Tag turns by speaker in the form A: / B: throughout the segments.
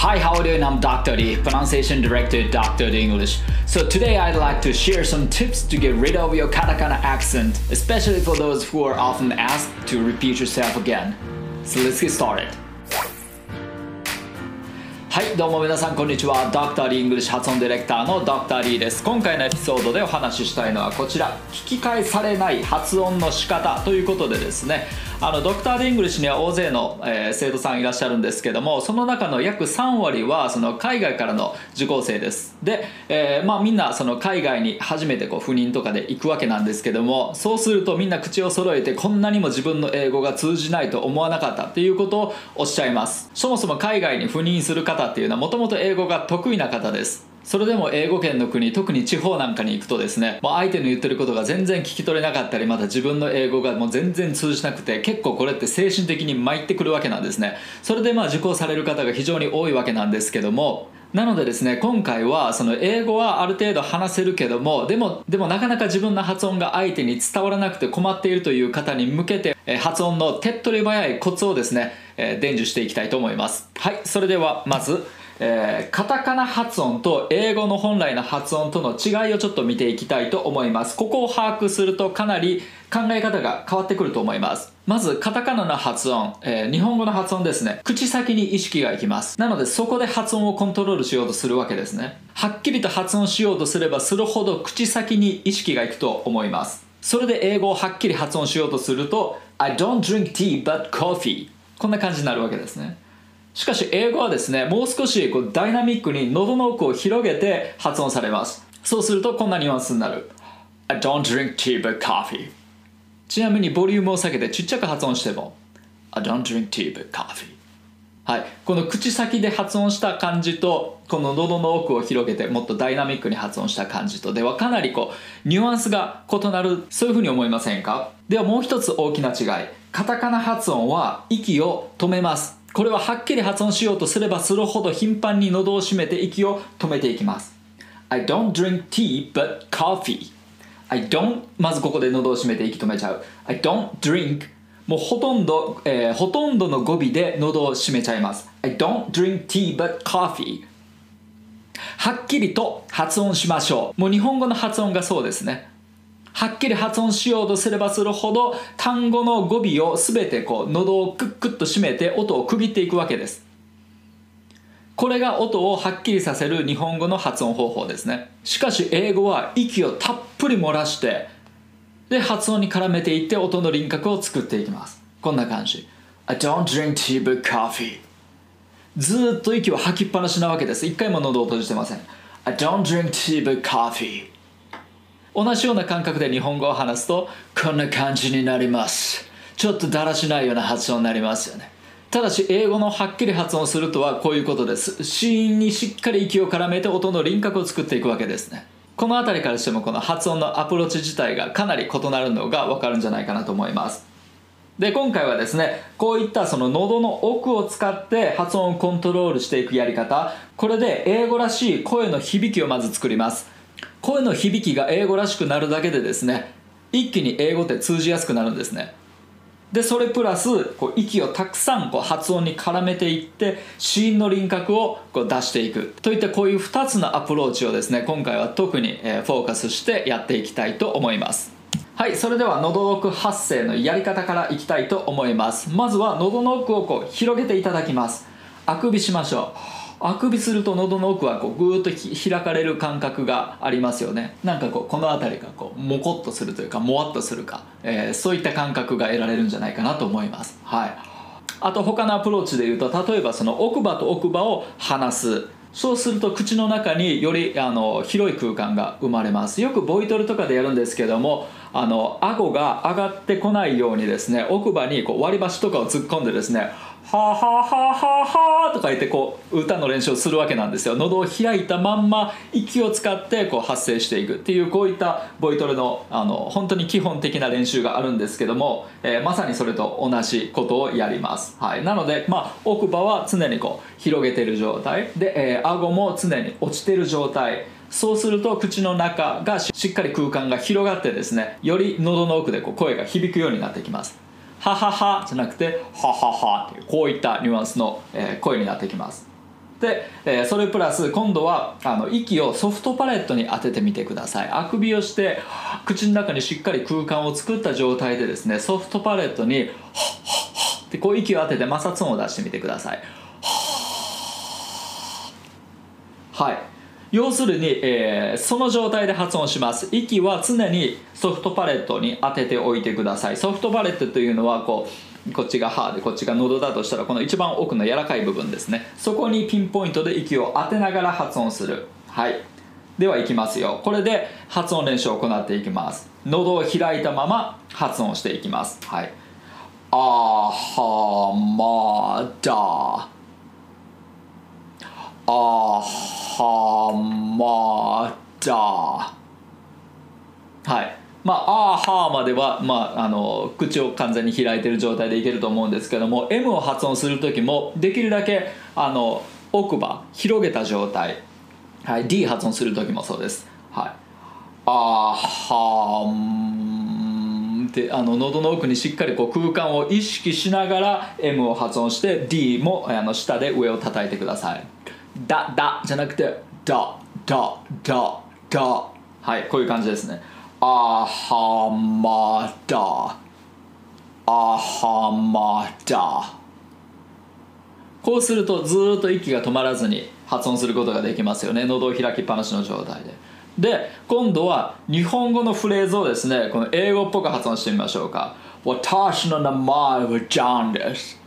A: Hi, how are you doing? I'm Dr. D, pronunciation director, Dr. D English. So today I'd like to share some tips to get rid of your katakana accent, especially for those who are often asked to repeat yourself again. So let's get started. はいどうも皆さんこんにちは。ドクターリーイングリッシュ発音ディレクターのドクターリーです。今回のエピソードでお話ししたいのはこちら。聞き返されない発音の仕方ということでですね。あのドクター・ D イングリッシュには大勢の、えー、生徒さんいらっしゃるんですけどもその中の約3割はその海外からの受講生です。で、えー、まあ、みんなその海外に初めてこう赴任とかで行くわけなんですけどもそうするとみんな口を揃えてこんなにも自分の英語が通じないと思わなかったっていうことをおっしゃいます。そもそも海外に赴任する方っていうのはもともと英語が得意な方です。それでも英語圏の国特に地方なんかに行くとですねもう相手の言ってることが全然聞き取れなかったりまた自分の英語がもう全然通じなくて結構これって精神的に参ってくるわけなんですね。それでまあ受講される方が非常に多いわけなんですけどもなのでですね今回はその英語はある程度話せるけどもでもでもなかなか自分の発音が相手に伝わらなくて困っているという方に向けて発音の手っ取り早いコツをですね伝授していきたいと思います。はいそれではまずえー、カタカナ発音と英語の本来の発音との違いをちょっと見ていきたいと思います。ここを把握するとかなり考え方が変わってくると思います。まずカタカナの発音、えー、日本語の発音ですね。口先に意識がいきます。なのでそこで発音をコントロールしようとするわけですね。はっきりと発音しようとすればするほど口先に意識がいくと思います。それで英語をはっきり発音しようとすると I don't drink tea but coffee こんな感じになるわけですね。しかし英語はですねもう少しこうダイナミックに喉の奥を広げて発音されます。そうするとこんなニュアンスになる。I don't drink tea but coffee. ちなみにボリュームを下げてちっちゃく発音しても。I don't drink tea but coffee. はい、この口先で発音した感じとこの喉の奥を広げてもっとダイナミックに発音した感じとではかなりこうニュアンスが異なる。そういうふうに思いませんか？ではもう一つ大きな違い。カタカナ発音は息を止めます。これははっきり発音しようとすればするほど頻繁に喉を閉めて息を止めていきます。I don't drink tea but coffee. I don't まずここで喉を閉めて息止めちゃう。I don't drink もうほとんど、えー、ほとんどの語尾で喉を閉めちゃいます。I don't drink tea but coffee. はっきりと発音しましょう。もう日本語の発音がそうですね。はっきり発音しようとすればするほど単語の語尾を全てこう喉をクックッと締めて音を区切っていくわけです。これが音をはっきりさせる日本語の発音方法ですね。しかし英語は息をたっぷり漏らしてで発音に絡めていって音の輪郭を作っていきます。こんな感じ。I don't drink tea but coffee. ずっと息を吐きっぱなしなわけです。一回も喉を閉じてません。I don't drink tea but coffee 同じような感覚で日本語を話すとこんな感じになります。ちょっとだらしないような発音になりますよね。ただし英語のはっきり発音するとはこういうことです。子音にしっかり息を絡めて音の輪郭を作っていくわけですね。この辺りからしてもこの発音のアプローチ自体がかなり異なるのが分かるんじゃないかなと思います。で今回はですねこういったその喉の奥を使って発音をコントロールしていくやり方。これで英語らしい声の響きをまず作ります。声の響きが英語らしくなるだけでですね一気に英語って通じやすくなるんですね。でそれプラスこう息をたくさんこう発音に絡めていって子音の輪郭をこう出していく。といったこういう2つのアプローチをですね今回は特にフォーカスしてやっていきたいと思います。はいそれでは喉奥発声のやり方からいきたいと思います。まずは喉の奥をこう広げていただきます。あくびしましょう。あくびすると喉の奥はこうぐーっと開かれる感覚がありますよね。なんかこうこの辺りがこうモコッとするというかもわっとするか、えー、そういった感覚が得られるんじゃないかなと思います。はい。あと他のアプローチで言うと例えばその奥歯と奥歯を離す。そうすると口の中によりあの広い空間が生まれます。よくボイトルとかでやるんですけどもあの顎が上がってこないようにですね奥歯にこう割り箸とかを突っ込んでですねはあ、はあはあははとか言ってこう歌の練習をするわけなんですよ。喉を開いたまんま息を使ってこう発声していくっていうこういったボイトレのあの本当に基本的な練習があるんですけども、えー、まさにそれと同じことをやります、はい、なので、まあ、奥歯は常にこう広げてる状態。で、えー、顎も常に落ちてる状態。そうすると口の中がしっかり空間が広がってですねより喉の奥でこう声が響くようになってきます。はははじゃなくてはははっていうこういったニュアンスの、声になってきます。で、それプラス今度はあの息をソフトパレットに当ててみてください。あくびをして口の中にしっかり空間を作った状態でですねソフトパレットにでこう息を当てて摩擦音を出してみてください。はい。要するに、えーその状態で発音します。息は常にソフトパレットに当てておいてください。ソフトパレットというのはこうこっちが歯でこっちが喉だとしたらこの一番奥の柔らかい部分ですね。そこにピンポイントで息を当てながら発音する。はい。ではいきますよ。これで発音練習を行っていきます。喉を開いたまま発音していきます。はい。あはまだ。あははまだはい。まあ、あーはーまでは、まあ、あの口を完全に開いてる状態でいけると思うんですけども M を発音する時もできるだけあの奥歯広げた状態、はい、D 発音する時もそうです、はい、あーはーんってあの喉の奥にしっかりこう空間を意識しながら M を発音して D もあの下で上を叩いてください。だだじゃなくてだだだだ。はいこういう感じですね。あはまだ。あはまだ。こうするとずっと息が止まらずに発音することができますよね。喉を開きっぱなしの状態で。で今度は日本語のフレーズをですねこの英語っぽく発音してみましょうか。私の名前はジャンです。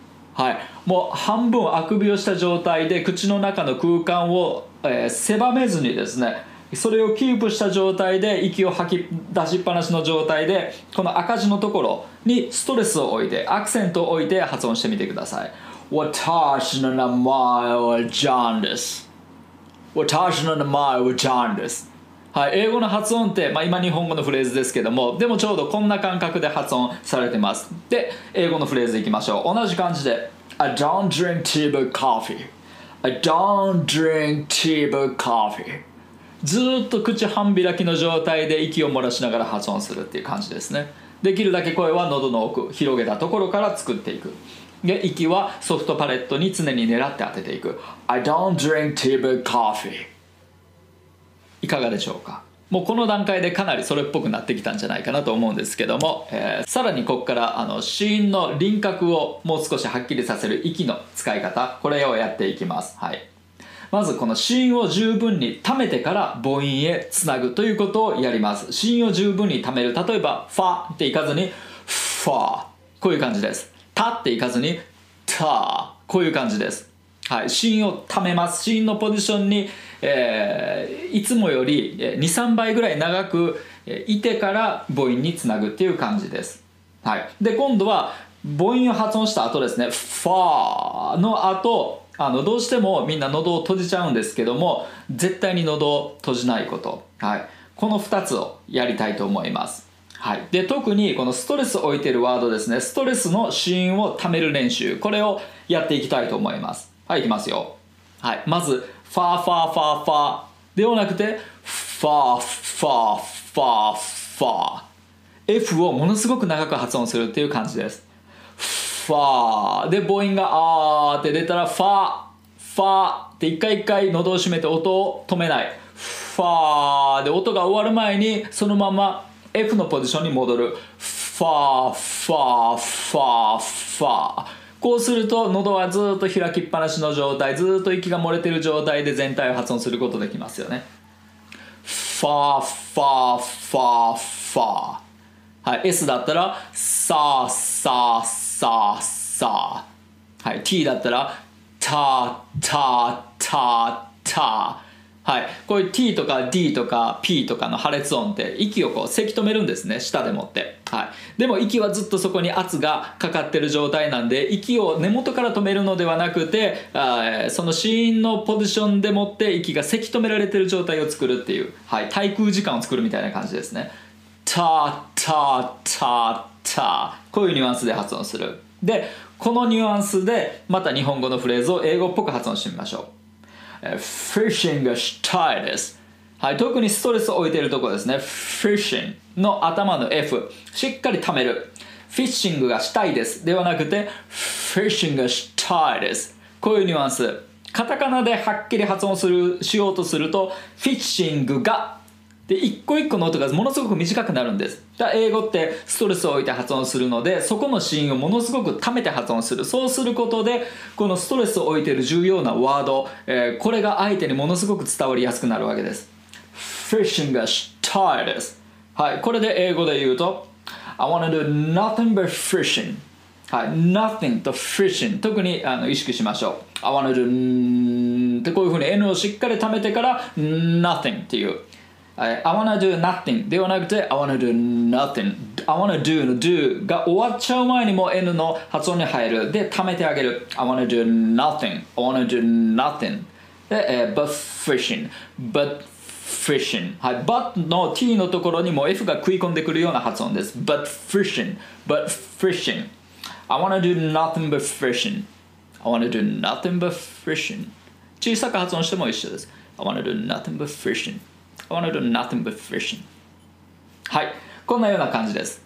A: はい。もう半分あくびをした状態で口の中の空間を、えー狭めずにですねそれをキープした状態で息を吐き出しっぱなしの状態でこの赤字のところにストレスを置いてアクセントを置いて発音してみてください。私の名前はジャンです私の名前はジャンですはい、英語の発音って、まあ、今日本語のフレーズですけどもでもちょうどこんな感覚で発音されてます。で英語のフレーズいきましょう。同じ感じで I don't drink tea but coffee I don't drink tea but coffee ずっと口半開きの状態で息を漏らしながら発音するっていう感じですね。できるだけ声は喉の奥広げたところから作っていく。で息はソフトパレットに常に狙って当てていく。I don't drink tea but coffee いかがでしょうか？もうこの段階でかなりそれっぽくなってきたんじゃないかなと思うんですけども、えーさらにここからあの子音の輪郭をもう少しはっきりさせる息の使い方これをやっていきます、はい、まずこの子音を十分に溜めてから母音へつなぐということをやります。子音を十分に溜める。例えばファっていかずにファこういう感じです。タっていかずにタこういう感じです。はい、子音を溜めます。子音のポジションに、えーいつもより23倍ぐらい長くいてから母音につなぐっていう感じです、はい、で今度は母音を発音した後ですね。ファーの後あのどうしてもみんな喉を閉じちゃうんですけども絶対に喉を閉じないこと、はい、この2つをやりたいと思います。はい、で特にこのストレスを置いてるワードですね。ストレスの子音を貯める練習。これをやっていきたいと思います。はいいきますよ。はい。まずファーファーファーファー。ではなくてファーファーファーファー。F をものすごく長く発音するっていう感じです。ファー。で母音があーって出たらファーファー。って一回一回喉を閉めて音を止めない。ファー。で音が終わる前にそのまま F のポジションに戻る。ファーファーファーファー。こうすると喉はずっと開きっぱなしの状態ずっと息が漏れてる状態で全体を発音することできますよね。ファーファーファーファー。はい S だったらサーサーサーサー。はい T だったらタタタタはい、こういう T とか D とか P とかの破裂音って息をこうせき止めるんですね舌でもって、はい、でも息はずっとそこに圧がかかってる状態なんで息を根元から止めるのではなくてあその子音のポジションでもって息がせき止められてる状態を作るっていう、はい、滞空時間を作るみたいな感じですね。タタタタこういうニュアンスで発音する。でこのニュアンスでまた日本語のフレーズを英語っぽく発音してみましょう。フィッシングしたいです。はい、特にストレスを置いているところですね。フィッシングの頭の F。しっかり溜める。フィッシングがしたいです。ではなくて、フィッシングしたいです。こういうニュアンス。カタカナではっきり発音するしようとするとフィッシングがで一個一個の音がものすごく短くなるんですだ英語ってストレスを置いて発音するのでそこのシーンをものすごく溜めて発音するそうすることでこのストレスを置いている重要なワード、えー、これが相手にものすごく伝わりやすくなるわけですフィッシングがしたいですはいこれで英語で言うと I wanna do nothing but fishing はい、nothing と fishing 特にあの意識しましょう I wanna do ってこういうふうに N をしっかり貯めてから nothing っていう I wanna do nothing ではなくて I wanna do nothing I wanna do の do が終わっちゃう前にも N の発音に入るで貯めてあげる I wanna do nothing I wanna do nothing で、えー、but fishing but fishing はい but の t のところにも F が食い込んでくるような発音です but fishing but fishing I wanna do nothing but fishing I wanna do nothing but fishing 小さく発音しても一緒です I wanna do nothing but fishing I wanna do nothing but fishing はいこんなような感じです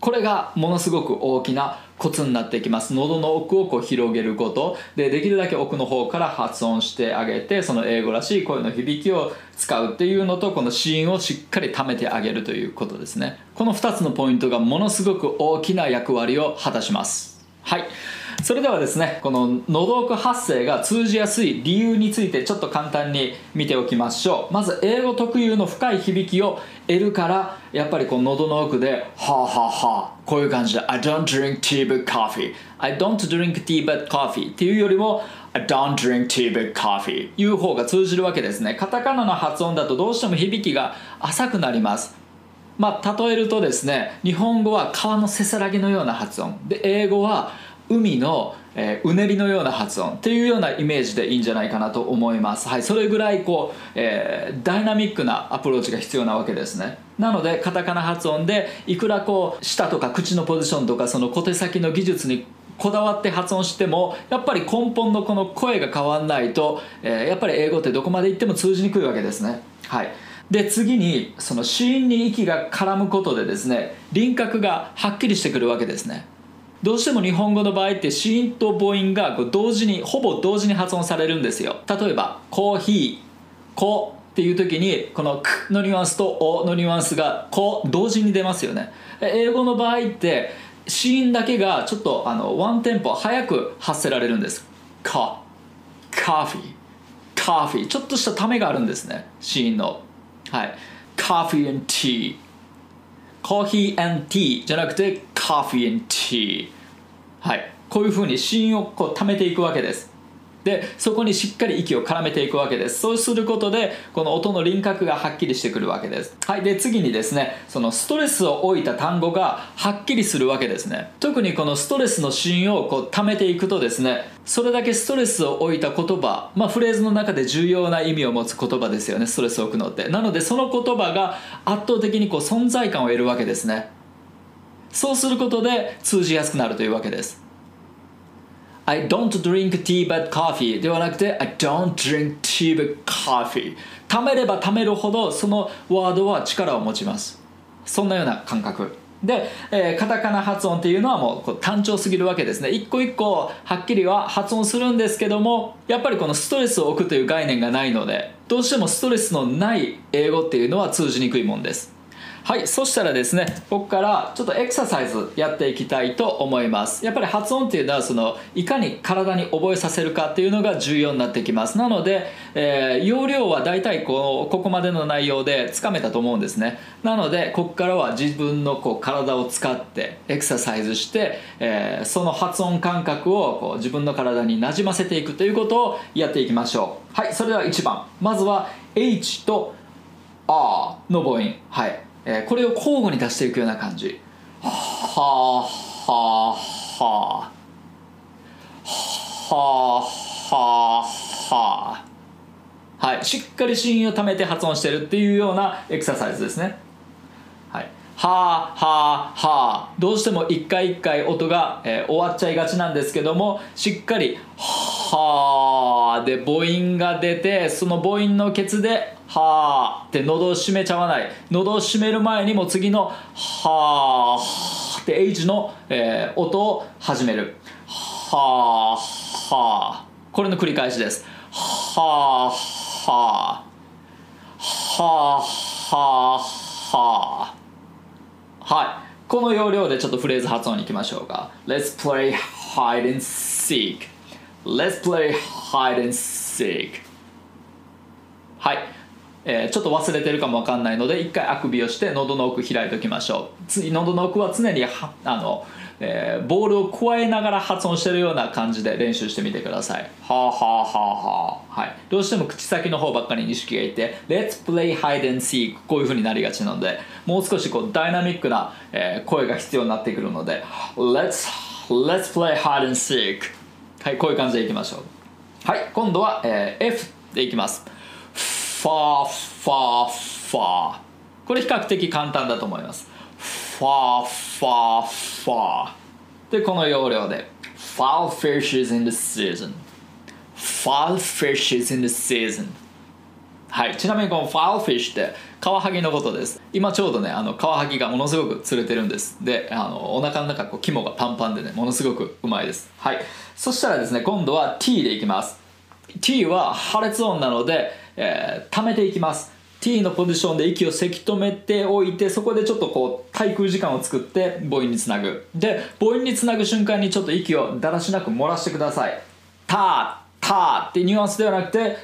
A: これがものすごく大きなコツになってきます。喉の奥をこう広げること。でできるだけ奥の方から発音してあげてその英語らしい声の響きを使うっていうのとこの子音をしっかり貯めてあげるということですね。この2つのポイントがものすごく大きな役割を果たします。はい。それではですねこの喉奥発声が通じやすい理由についてちょっと簡単に見ておきましょう。まず英語特有の深い響きを得るからやっぱりこの喉の奥で「はあはあはあ」こういう感じで「I don't drink tea but coffee」「I don't drink tea but coffee」っていうよりも「I don't drink tea but coffee」いう方が通じるわけですね。カタカナの発音だとどうしても響きが浅くなります。まあ例えるとですね日本語は川のせせらぎのような発音。で英語は「海の、えー、うねりのような発音っていうようなイメージでいいんじゃないかなと思います、はい、それぐらいこう、えー、ダイナミックなアプローチが必要なわけですね。なのでカタカナ発音でいくらこう舌とか口のポジションとかその小手先の技術にこだわって発音してもやっぱり根本のこの声が変わんないと、えー、やっぱり英語ってどこまで行っても通じにくいわけですね。はい。で次にその子音に息が絡むことでですね輪郭がはっきりしてくるわけですね。どうしても日本語の場合って子音と母音がこう同時にほぼ同時に発音されるんですよ。例えばコーヒー「コ」っていう時にこの「く」のニュアンスと「お」のニュアンスが「こ」同時に出ますよね。英語の場合って子音だけがちょっとあのワンテンポ早く発せられるんです「カ」「カフィー」「カフィー」ちょっとしたためがあるんですね子音の。はい「カフィー and tea」コーヒー and T. じゃなくて coffee and tea. はい。こういうふうに子音をこう貯めていくわけです。でそこにしっかり息を絡めていくわけです。そうすることでこの音の輪郭がはっきりしてくるわけです。はい。で次にですねそのストレスを置いた単語がはっきりするわけですね。特にこのストレスのシーンをこう溜めていくとですねそれだけストレスを置いた言葉まあフレーズの中で重要な意味を持つ言葉ですよねストレスを置くのって。なのでその言葉が圧倒的にこう存在感を得るわけですね。そうすることで通じやすくなるというわけです。I don't drink tea but coffee ではなくて I don't drink tea but coffee 貯めれば貯めるほどそのワードは力を持ちます。そんなような感覚。で、えー、カタカナ発音っていうのはもう単調すぎるわけですね。一個一個はっきりは発音するんですけどもやっぱりこのストレスを置くという概念がないのでどうしてもストレスのない英語っていうのは通じにくいもんです。はいそしたらですねここからちょっとエクササイズやっていきたいと思います。やっぱり発音っていうのはそのいかに体に覚えさせるかっていうのが重要になってきます。なので、えー、容量は大体こうここまでの内容でつかめたと思うんですね。なのでここからは自分のこう体を使ってエクササイズして、えー、その発音感覚をこう自分の体になじませていくということをやっていきましょう。はいそれでは1番。まずは H と R の母音。はい。えー、これを交互に出していくような感じ。はあはあはあ。はあはあはい。しっかり子音をためて発音してるっていうようなエクササイズですね。はい。はあはあはあ。どうしても一回一回音が、えー、終わっちゃいがちなんですけどもしっかりはあで母音が出てその母音のケツではあって喉を閉めちゃわない。喉を閉める前にも次のはあって H の、えー、音を始める。はあはあこれの繰り返しです。ははははははい。この要領でちょっとフレーズ発音に行きましょうか。Let's play hide and seek Let's play hide and seek はい、えーちょっと忘れてるかもわかんないので一回あくびをして喉の奥開いておきましょう。次喉の奥は常にはあの、えーボールを加えながら発音してるような感じで練習してみてください。はあはあはあはあ。はい。どうしても口先の方ばっかりに意識がいて Let's play hide and seek こういう風になりがちなのでもう少しこうダイナミックな、えー声が必要になってくるので Let's, let's play hide and seek はいこういう感じでいきましょう。はい今度は、えー F でいきますファーファーファー。これ比較的簡単だと思います。ファーファーファー。でこの要領で。Foul fishes in the season. Foul fishes in the season. はい、ちなみにこのファウルフィッシュってカワハギのことです。今ちょうどねあのカワハギがものすごく釣れてるんです。であのお腹の中こう肝がパンパンでねものすごくうまいです。はい。そしたらですね今度は T でいきます。T は破裂音なので、えー溜めていきます。T のポジションで息をせき止めておいてそこでちょっとこう滞空時間を作って母音につなぐ。で母音につなぐ瞬間にちょっと息をだらしなく漏らしてください。タータってニュアンスではなくて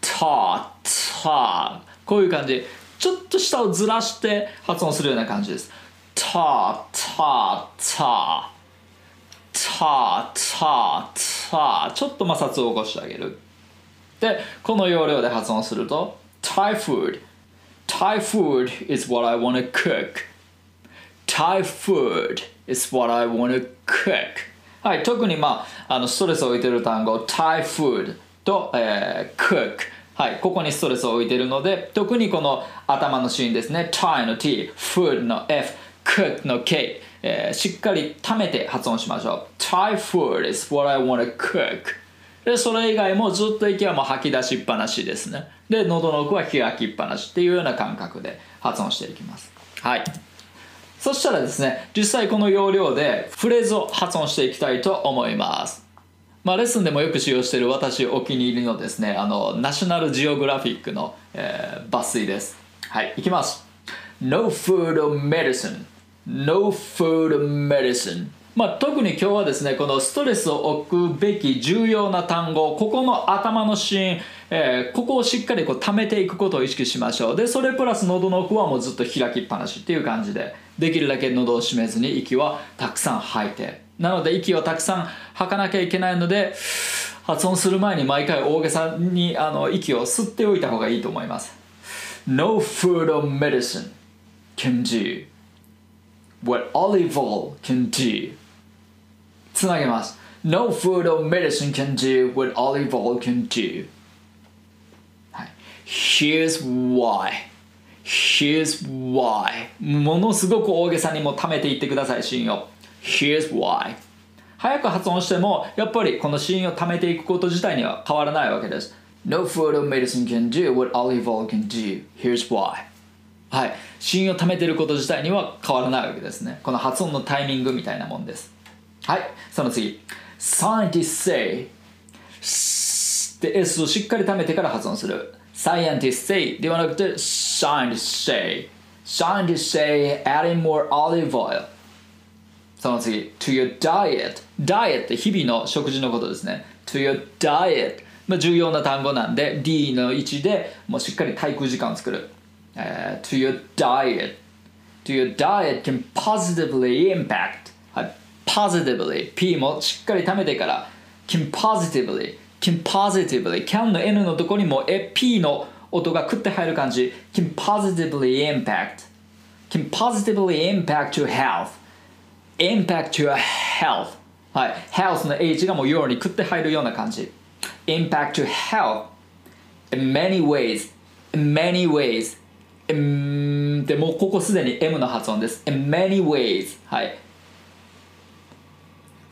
A: タータこういう感じ。ちょっと下をずらして発音するような感じです。ターターター。タータータちょっと摩擦を起こしてあげる。でこの要領で発音すると Thai food Thai food is what I want to cook Thai food is what I want to cook はい特にまああのストレスを置いてる単語 Thai food と、えー cook はい、ここにストレスを置いているので特にこの頭のシーンですね Thai の T food の F cook の K、えーしっかり溜めて発音しましょう Thai food is what I want to cook でそれ以外もずっと息はもう吐き出しっぱなしですね。で喉の奥は開きっぱなしっていうような感覚で発音していきます。はい。そしたらですね実際この要領でフレーズを発音していきたいと思います。まあ、レッスンでもよく使用している私お気に入りのですねあのナショナルジオグラフィックの、えー抜粋です。はいいきます。No food or medicine. No food medicine. まあ、特に今日はですねこのストレスを置くべき重要な単語ここの頭のシーン、えーここをしっかりこう溜めていくことを意識しましょう。でそれプラス喉の奥はもうずっと開きっぱなしっていう感じでできるだけ喉を閉めずに息はたくさん吐いて。なので息をたくさん吐かなきゃいけないので発音する前に毎回大げさにあの息を吸っておいた方がいいと思います。No food or medicine can do what olive oil can do. つなげます。No food or medicine can do what olive oil can do. はい Here's why. Here's why. ものすごく大げさにも溜めていってくださいシーンを Here's why. 早く発音してもやっぱりこのシーンを溜めていくこと自体には変わらないわけです。No food or medicine can do what olive oil can do. Here's why. はいシーンを溜めてること自体には変わらないわけですね。この発音のタイミングみたいなもんです。はいその次 Scientists say で S をしっかり溜めてから発音する Scientists say ではなくて Scientists say Scientists say adding more olive oil その次 to your diet diet って日々の食事のことですね to your diet まあ重要な単語なんで D の位置でもうしっかり滞空時間を作る、えー to your diet to your diet can positively impact はい positively P もしっかり貯めてから can positively can positively can の N のとこにもえ P の音がくって入る感じ can positively impact can positively impact your health impact your health はい health の H がもう your にくって入るような感じ impact your health in many ways in many ways in でもうここすでに M の発音です in many ways はい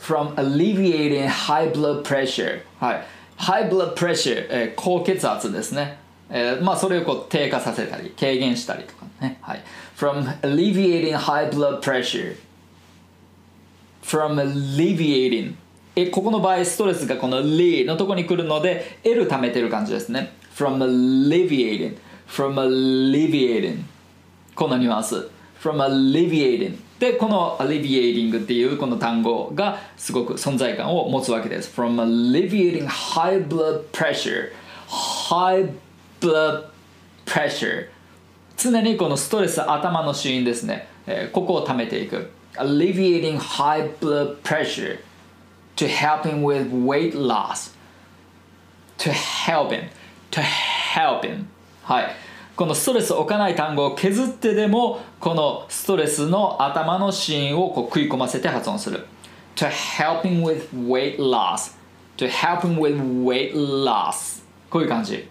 A: from alleviating high blood pressure はい high blood pressure、えー高血圧ですね、えーまあそれをこう低下させたり軽減したりとかねはい from alleviating high blood pressure from alleviating えここの場合ストレスがこの li のとこに来るので L 貯めてる感じですね from alleviating from alleviating このニュアンス from alleviating でこの alleviating っていうこの単語がすごく存在感を持つわけです from alleviating high blood pressure high blood pressure 常にこのストレス頭のシーンですね、えー、ここを貯めていく alleviating high blood pressure to help him with weight loss to help him to help him はいこのストレスを置かない単語を削ってでもこのストレスの頭のシーンをこう食い込ませて発音する。To help him with weight loss. To help him with weight loss. こういう感じ。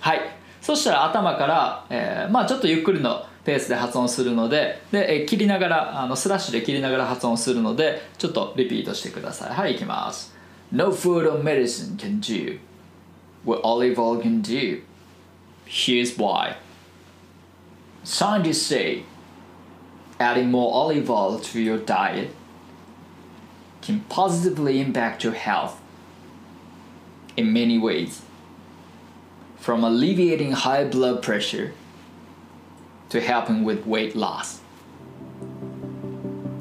A: はい。そしたら頭から、えー、まあちょっとゆっくりのペースで発音するのでで、えー、切りながらあのスラッシュで切りながら発音するのでちょっとリピートしてください。はいいきます。No food or medicine can do what olive oil can do. Here's why. Scientists say adding more olive oil to your diet can positively impact your health in many ways, from alleviating high blood pressure to helping with weight loss.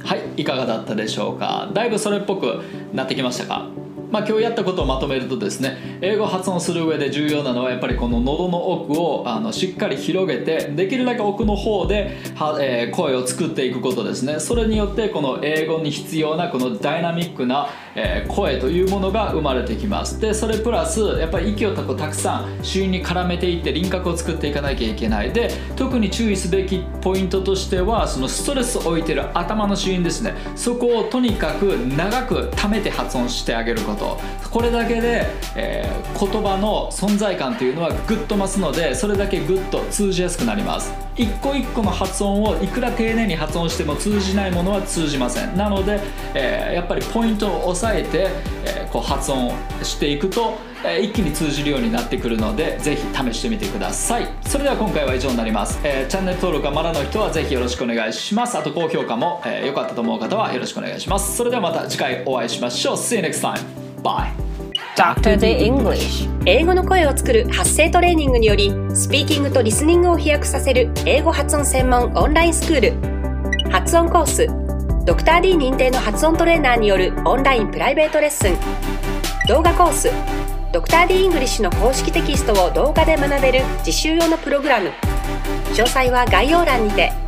A: はい、いかがだったでしょうかだいぶそれっぽくなってきましたか まあ、今日やったことをまとめるとですね英語発音する上で重要なのはやっぱりこの喉の奥をあのしっかり広げてできるだけ奥の方では、えー、声を作っていくことですね。それによってこの英語に必要なこのダイナミックな、えー、声というものが生まれてきます。でそれプラスやっぱり息をたくさん周囲に絡めていって輪郭を作っていかなきゃいけない。で特に注意すべきポイントとしてはそのストレスを置いてる頭のシーンですね。そこをとにかく長く溜めて発音してあげること。これだけで、えー、言葉の存在感というのはぐっと増すのでそれだけぐっと通じやすくなります。一個一個の発音をいくら丁寧に発音しても通じないものは通じません。なので、えー、やっぱりポイントを押さえて、えー、こう発音していくとえ一気に通じるようになってくるのでぜひ試してみてください。それでは今回は以上になります、えー、チャンネル登録がまだの人はぜひよろしくお願いします。あと高評価も良、えー、かったと思う方はよろしくお願いします。それではまた次回お会いしましょう。See you next time. Bye.
B: Dr. The English. 英語の声を作る発声トレーニングによりスピーキングとリスニングを飛躍させる英語発音専門オンラインスクール。発音コースドクター d 認定の発音トレーナーによるオンラインプライベートレッスン。動画コースドクター d イングリッシュの公式テキストを動画で学べる実習用のプログラム。詳細は概要欄にて。